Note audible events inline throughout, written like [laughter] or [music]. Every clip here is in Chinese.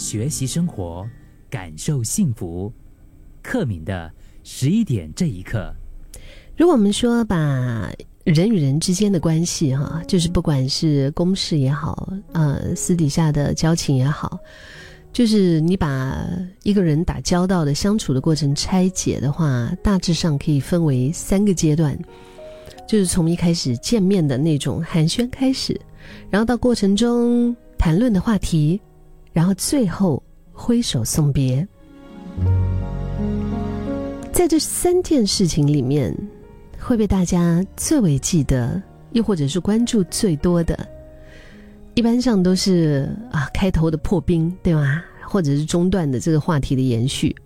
学习生活，感受幸福。克敏的十一点这一刻，如果我们说把人与人之间的关系，哈，就是不管是公事也好，呃，私底下的交情也好，就是你把一个人打交道的相处的过程拆解的话，大致上可以分为三个阶段，就是从一开始见面的那种寒暄开始，然后到过程中谈论的话题，然后最后挥手送别。在这三件事情里面，会被大家最为记得，又或者是关注最多的，一般上都是啊开头的破冰，对吗？或者是中段的这个话题的延续，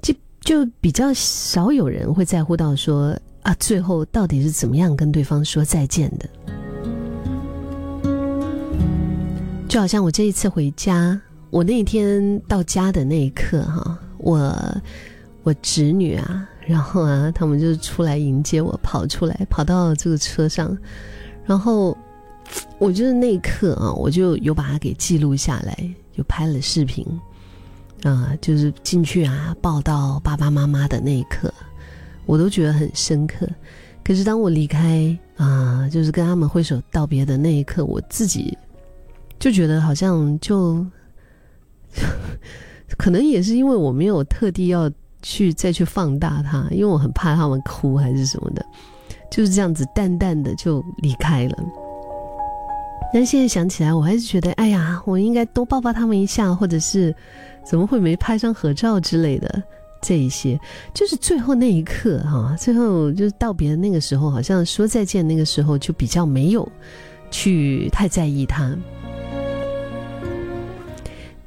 就就比较少有人会在乎到说啊最后到底是怎么样跟对方说再见的。就好像我这一次回家，我那天到家的那一刻，哈，我。我侄女啊，然后啊，他们就出来迎接我，跑出来，跑到这个车上，然后，我就是那一刻啊，我就有把它给记录下来，就拍了视频，啊，就是进去啊，抱到爸爸妈妈的那一刻，我都觉得很深刻。可是当我离开啊，就是跟他们挥手道别的那一刻，我自己就觉得好像就，[laughs] 可能也是因为我没有特地要。去再去放大它，因为我很怕他们哭还是什么的，就是这样子淡淡的就离开了。但现在想起来，我还是觉得，哎呀，我应该多抱抱他们一下，或者是怎么会没拍张合照之类的。这一些就是最后那一刻哈，最后就是道别的那个时候，好像说再见那个时候就比较没有去太在意他。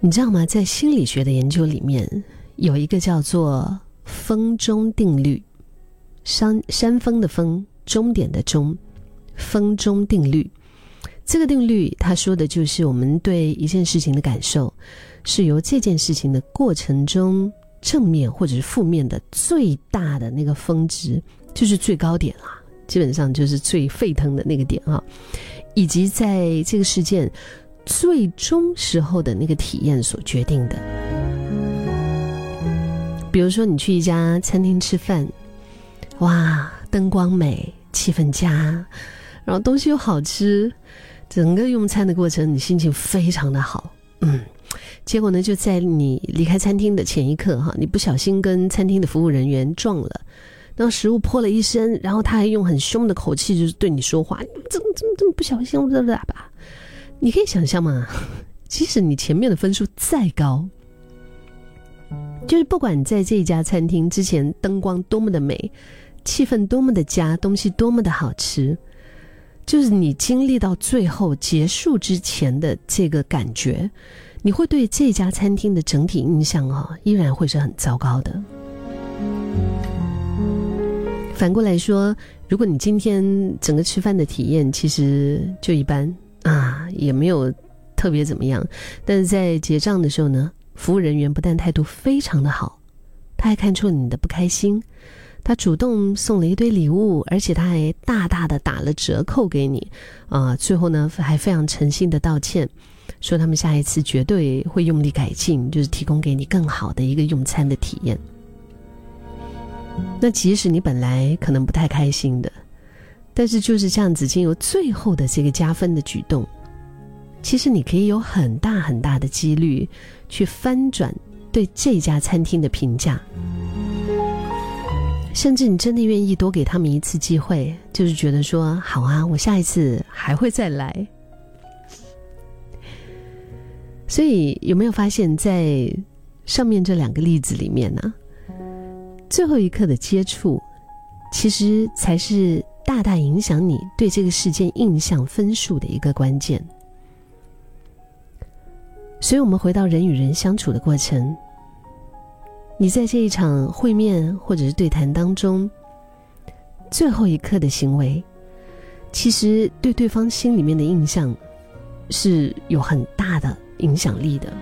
你知道吗？在心理学的研究里面。有一个叫做“峰中定律”，山山峰的峰，终点的终，峰中定律。这个定律，他说的就是我们对一件事情的感受，是由这件事情的过程中正面或者是负面的最大的那个峰值，就是最高点啊，基本上就是最沸腾的那个点啊，以及在这个事件最终时候的那个体验所决定的。比如说，你去一家餐厅吃饭，哇，灯光美，气氛佳，然后东西又好吃，整个用餐的过程你心情非常的好，嗯，结果呢，就在你离开餐厅的前一刻，哈，你不小心跟餐厅的服务人员撞了，然后食物泼了一身，然后他还用很凶的口气就是对你说话，怎么怎么这么不小心，啦啦吧？你可以想象嘛？[laughs] 即使你前面的分数再高。就是不管在这家餐厅之前灯光多么的美，气氛多么的佳，东西多么的好吃，就是你经历到最后结束之前的这个感觉，你会对这家餐厅的整体印象啊，依然会是很糟糕的。反过来说，如果你今天整个吃饭的体验其实就一般啊，也没有特别怎么样，但是在结账的时候呢？服务人员不但态度非常的好，他还看出你的不开心，他主动送了一堆礼物，而且他还大大的打了折扣给你，啊，最后呢还非常诚心的道歉，说他们下一次绝对会用力改进，就是提供给你更好的一个用餐的体验。那即使你本来可能不太开心的，但是就是这样子经由最后的这个加分的举动。其实你可以有很大很大的几率去翻转对这家餐厅的评价，甚至你真的愿意多给他们一次机会，就是觉得说好啊，我下一次还会再来。所以有没有发现，在上面这两个例子里面呢，最后一刻的接触，其实才是大大影响你对这个事件印象分数的一个关键。所以，我们回到人与人相处的过程。你在这一场会面或者是对谈当中，最后一刻的行为，其实对对方心里面的印象是有很大的影响力的。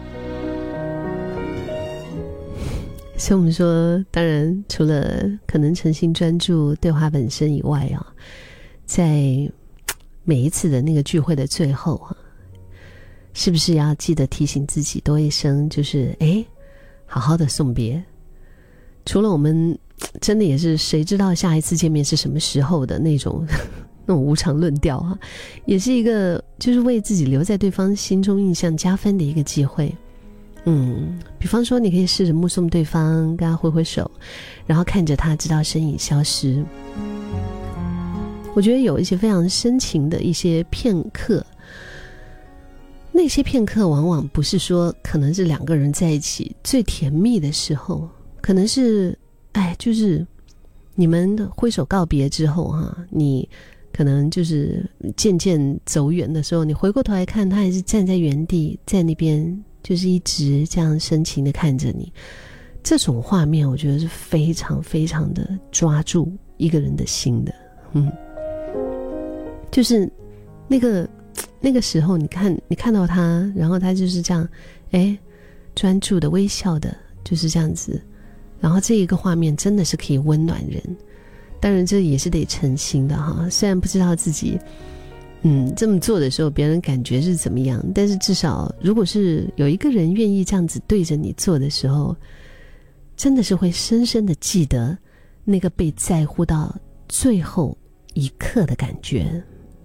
所以我们说，当然除了可能诚心专注对话本身以外啊，在每一次的那个聚会的最后啊。是不是要记得提醒自己多一声，就是哎，好好的送别。除了我们真的也是谁知道下一次见面是什么时候的那种 [laughs] 那种无常论调啊，也是一个就是为自己留在对方心中印象加分的一个机会。嗯，比方说你可以试着目送对方，跟他挥挥手，然后看着他直到身影消失。我觉得有一些非常深情的一些片刻。那些片刻往往不是说，可能是两个人在一起最甜蜜的时候，可能是，哎，就是你们挥手告别之后哈，你可能就是渐渐走远的时候，你回过头来看，他还是站在原地，在那边，就是一直这样深情的看着你。这种画面，我觉得是非常非常的抓住一个人的心的，嗯，就是那个。那个时候，你看，你看到他，然后他就是这样，哎，专注的微笑的，就是这样子。然后这一个画面真的是可以温暖人。当然，这也是得诚心的哈。虽然不知道自己，嗯，这么做的时候别人感觉是怎么样，但是至少，如果是有一个人愿意这样子对着你做的时候，真的是会深深的记得那个被在乎到最后一刻的感觉。